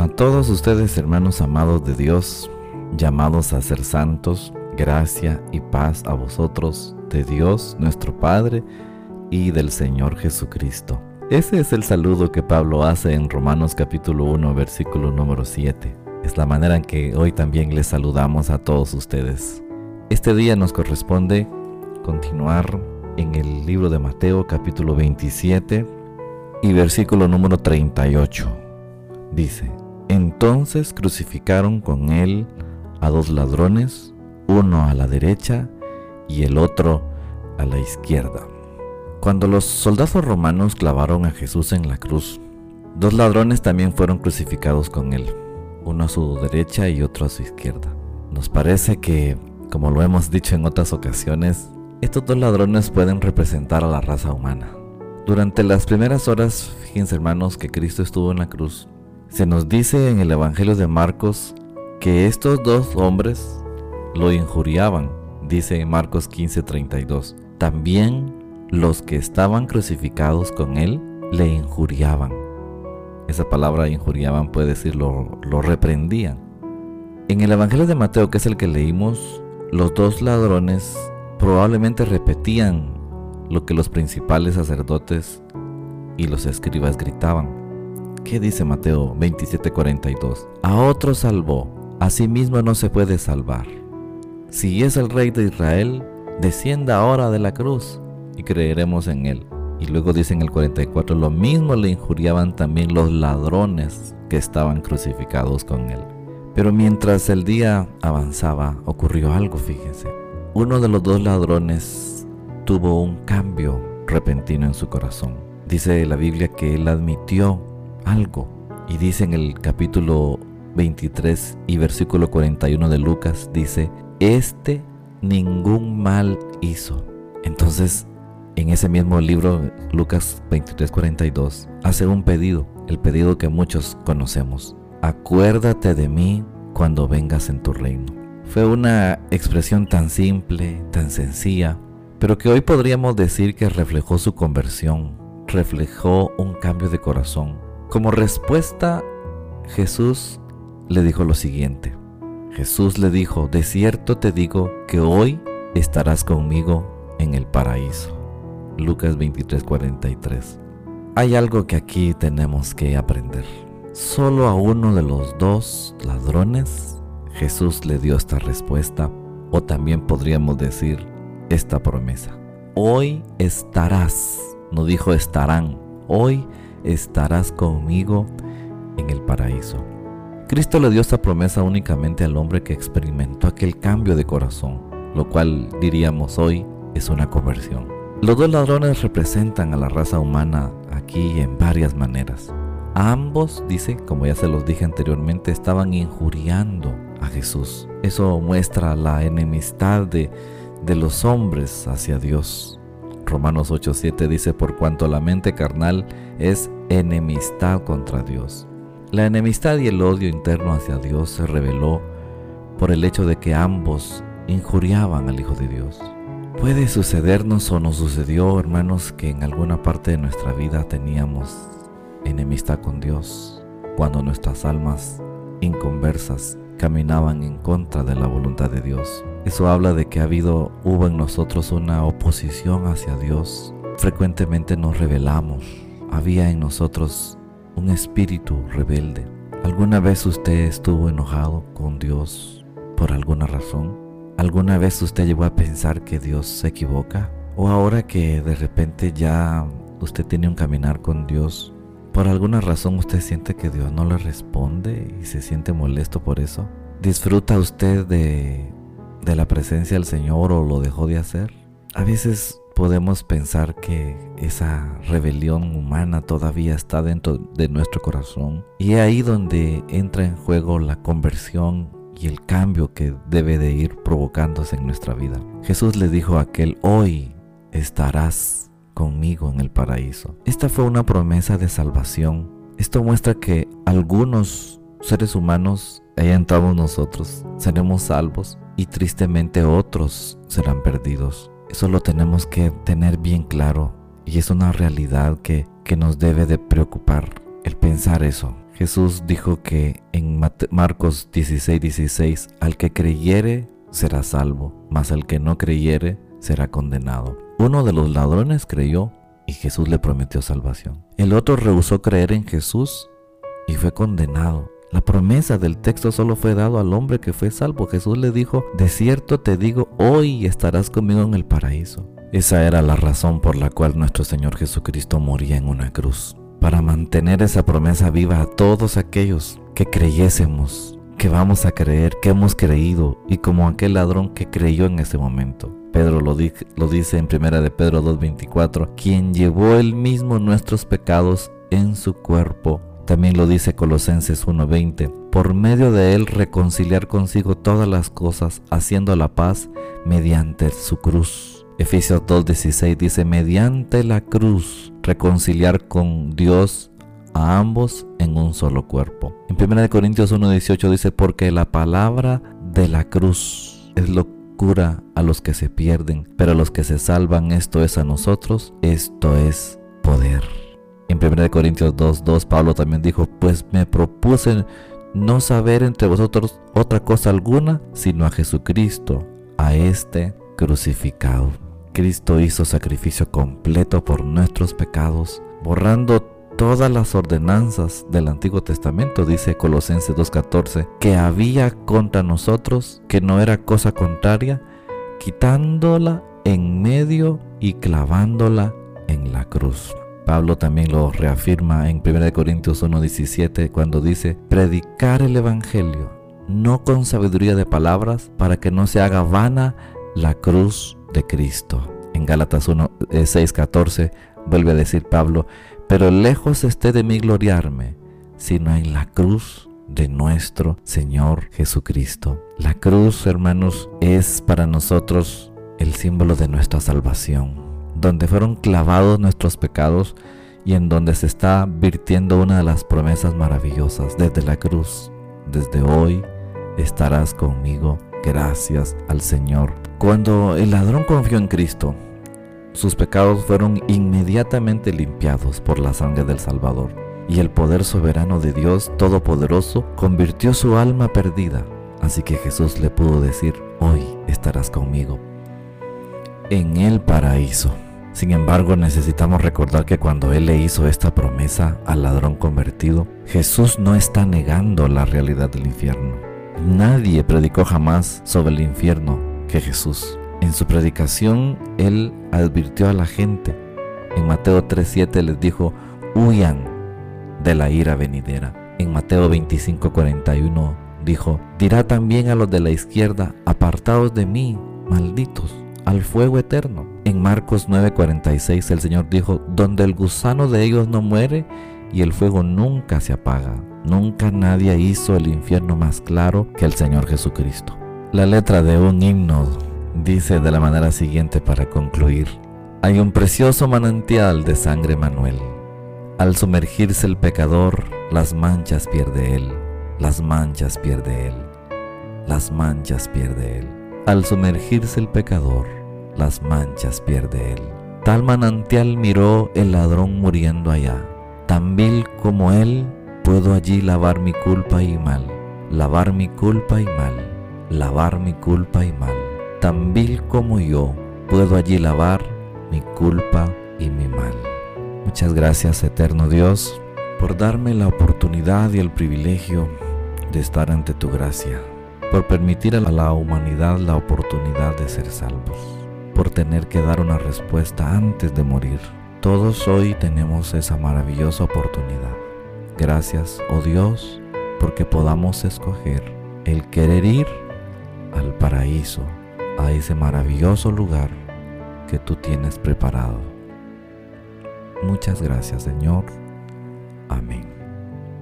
A todos ustedes, hermanos amados de Dios, llamados a ser santos, gracia y paz a vosotros, de Dios nuestro Padre y del Señor Jesucristo. Ese es el saludo que Pablo hace en Romanos capítulo 1, versículo número 7. Es la manera en que hoy también les saludamos a todos ustedes. Este día nos corresponde continuar en el libro de Mateo capítulo 27 y versículo número 38. Dice, entonces crucificaron con él a dos ladrones, uno a la derecha y el otro a la izquierda. Cuando los soldados romanos clavaron a Jesús en la cruz, dos ladrones también fueron crucificados con él, uno a su derecha y otro a su izquierda. Nos parece que, como lo hemos dicho en otras ocasiones, estos dos ladrones pueden representar a la raza humana. Durante las primeras horas, fíjense hermanos, que Cristo estuvo en la cruz, se nos dice en el Evangelio de Marcos que estos dos hombres lo injuriaban, dice en Marcos 15:32. También los que estaban crucificados con él le injuriaban. Esa palabra injuriaban puede decir lo, lo reprendían. En el Evangelio de Mateo, que es el que leímos, los dos ladrones probablemente repetían lo que los principales sacerdotes y los escribas gritaban. ¿Qué dice Mateo 27:42? A otro salvó, a sí mismo no se puede salvar. Si es el rey de Israel, descienda ahora de la cruz y creeremos en él. Y luego dice en el 44, lo mismo le injuriaban también los ladrones que estaban crucificados con él. Pero mientras el día avanzaba, ocurrió algo, fíjense. Uno de los dos ladrones tuvo un cambio repentino en su corazón. Dice la Biblia que él admitió algo. Y dice en el capítulo 23 y versículo 41 de Lucas, dice, este ningún mal hizo. Entonces en ese mismo libro, Lucas 23:42, hace un pedido, el pedido que muchos conocemos. Acuérdate de mí cuando vengas en tu reino. Fue una expresión tan simple, tan sencilla, pero que hoy podríamos decir que reflejó su conversión, reflejó un cambio de corazón. Como respuesta, Jesús le dijo lo siguiente. Jesús le dijo, de cierto te digo que hoy estarás conmigo en el paraíso. Lucas 23:43. Hay algo que aquí tenemos que aprender. Solo a uno de los dos ladrones Jesús le dio esta respuesta o también podríamos decir esta promesa. Hoy estarás, no dijo estarán, hoy estarás conmigo en el paraíso. Cristo le dio esta promesa únicamente al hombre que experimentó aquel cambio de corazón, lo cual diríamos hoy es una conversión. Los dos ladrones representan a la raza humana aquí en varias maneras. Ambos, dice, como ya se los dije anteriormente, estaban injuriando a Jesús. Eso muestra la enemistad de, de los hombres hacia Dios. Romanos 8:7 dice, por cuanto la mente carnal es enemistad contra Dios. La enemistad y el odio interno hacia Dios se reveló por el hecho de que ambos injuriaban al Hijo de Dios. Puede sucedernos o nos sucedió, hermanos, que en alguna parte de nuestra vida teníamos enemistad con Dios, cuando nuestras almas inconversas caminaban en contra de la voluntad de Dios. Eso habla de que ha habido, hubo en nosotros una oposición hacia Dios. Frecuentemente nos rebelamos. Había en nosotros un espíritu rebelde. ¿Alguna vez usted estuvo enojado con Dios por alguna razón? ¿Alguna vez usted llegó a pensar que Dios se equivoca? ¿O ahora que de repente ya usted tiene un caminar con Dios, por alguna razón usted siente que Dios no le responde y se siente molesto por eso? ¿Disfruta usted de, de la presencia del Señor o lo dejó de hacer? A veces podemos pensar que esa rebelión humana todavía está dentro de nuestro corazón y es ahí donde entra en juego la conversión y el cambio que debe de ir provocándose en nuestra vida. Jesús le dijo a aquel, hoy estarás conmigo en el paraíso. Esta fue una promesa de salvación. Esto muestra que algunos seres humanos, ahí entramos nosotros, seremos salvos y tristemente otros serán perdidos. Eso lo tenemos que tener bien claro y es una realidad que, que nos debe de preocupar el pensar eso. Jesús dijo que en Marcos 16, 16, al que creyere será salvo, mas al que no creyere será condenado. Uno de los ladrones creyó y Jesús le prometió salvación. El otro rehusó creer en Jesús y fue condenado. La promesa del texto solo fue dado al hombre que fue salvo. Jesús le dijo, de cierto te digo, hoy estarás conmigo en el paraíso. Esa era la razón por la cual nuestro Señor Jesucristo moría en una cruz para mantener esa promesa viva a todos aquellos que creyésemos, que vamos a creer, que hemos creído, y como aquel ladrón que creyó en ese momento. Pedro lo, lo dice en primera de Pedro 2.24, quien llevó él mismo nuestros pecados en su cuerpo. También lo dice Colosenses 1.20, por medio de él reconciliar consigo todas las cosas, haciendo la paz mediante su cruz Efesios 2.16 dice, mediante la cruz, reconciliar con Dios a ambos en un solo cuerpo. En 1 Corintios 1.18 dice, porque la palabra de la cruz es locura a los que se pierden, pero a los que se salvan, esto es a nosotros, esto es poder. En 1 Corintios 2.2 Pablo también dijo, pues me propuse no saber entre vosotros otra cosa alguna, sino a Jesucristo, a este crucificado. Cristo hizo sacrificio completo por nuestros pecados, borrando todas las ordenanzas del Antiguo Testamento, dice Colosenses 2.14, que había contra nosotros, que no era cosa contraria, quitándola en medio y clavándola en la cruz. Pablo también lo reafirma en 1 Corintios 1.17 cuando dice, predicar el Evangelio, no con sabiduría de palabras, para que no se haga vana la cruz de Cristo. En Gálatas 1, 6, 14 vuelve a decir Pablo, pero lejos esté de mí gloriarme, sino en la cruz de nuestro Señor Jesucristo. La cruz, hermanos, es para nosotros el símbolo de nuestra salvación, donde fueron clavados nuestros pecados y en donde se está virtiendo una de las promesas maravillosas desde la cruz. Desde hoy estarás conmigo gracias al Señor. Cuando el ladrón confió en Cristo, sus pecados fueron inmediatamente limpiados por la sangre del Salvador, y el poder soberano de Dios Todopoderoso convirtió su alma perdida. Así que Jesús le pudo decir, hoy estarás conmigo en el paraíso. Sin embargo, necesitamos recordar que cuando Él le hizo esta promesa al ladrón convertido, Jesús no está negando la realidad del infierno. Nadie predicó jamás sobre el infierno que Jesús. En su predicación, Él advirtió a la gente. En Mateo 3.7 les dijo, huyan de la ira venidera. En Mateo 25.41 dijo, dirá también a los de la izquierda, apartados de mí, malditos, al fuego eterno. En Marcos 9:46 el Señor dijo, donde el gusano de ellos no muere y el fuego nunca se apaga. Nunca nadie hizo el infierno más claro que el Señor Jesucristo. La letra de un himno dice de la manera siguiente para concluir. Hay un precioso manantial de sangre Manuel. Al sumergirse el pecador, las manchas pierde él, las manchas pierde él, las manchas pierde él. Al sumergirse el pecador, las manchas pierde él. Tal manantial miró el ladrón muriendo allá. Tan vil como él, puedo allí lavar mi culpa y mal, lavar mi culpa y mal, lavar mi culpa y mal. Tan vil como yo, puedo allí lavar mi culpa y mi mal. Muchas gracias, eterno Dios, por darme la oportunidad y el privilegio de estar ante tu gracia, por permitir a la humanidad la oportunidad de ser salvos, por tener que dar una respuesta antes de morir. Todos hoy tenemos esa maravillosa oportunidad. Gracias, oh Dios, porque podamos escoger el querer ir al paraíso, a ese maravilloso lugar que tú tienes preparado. Muchas gracias, Señor. Amén.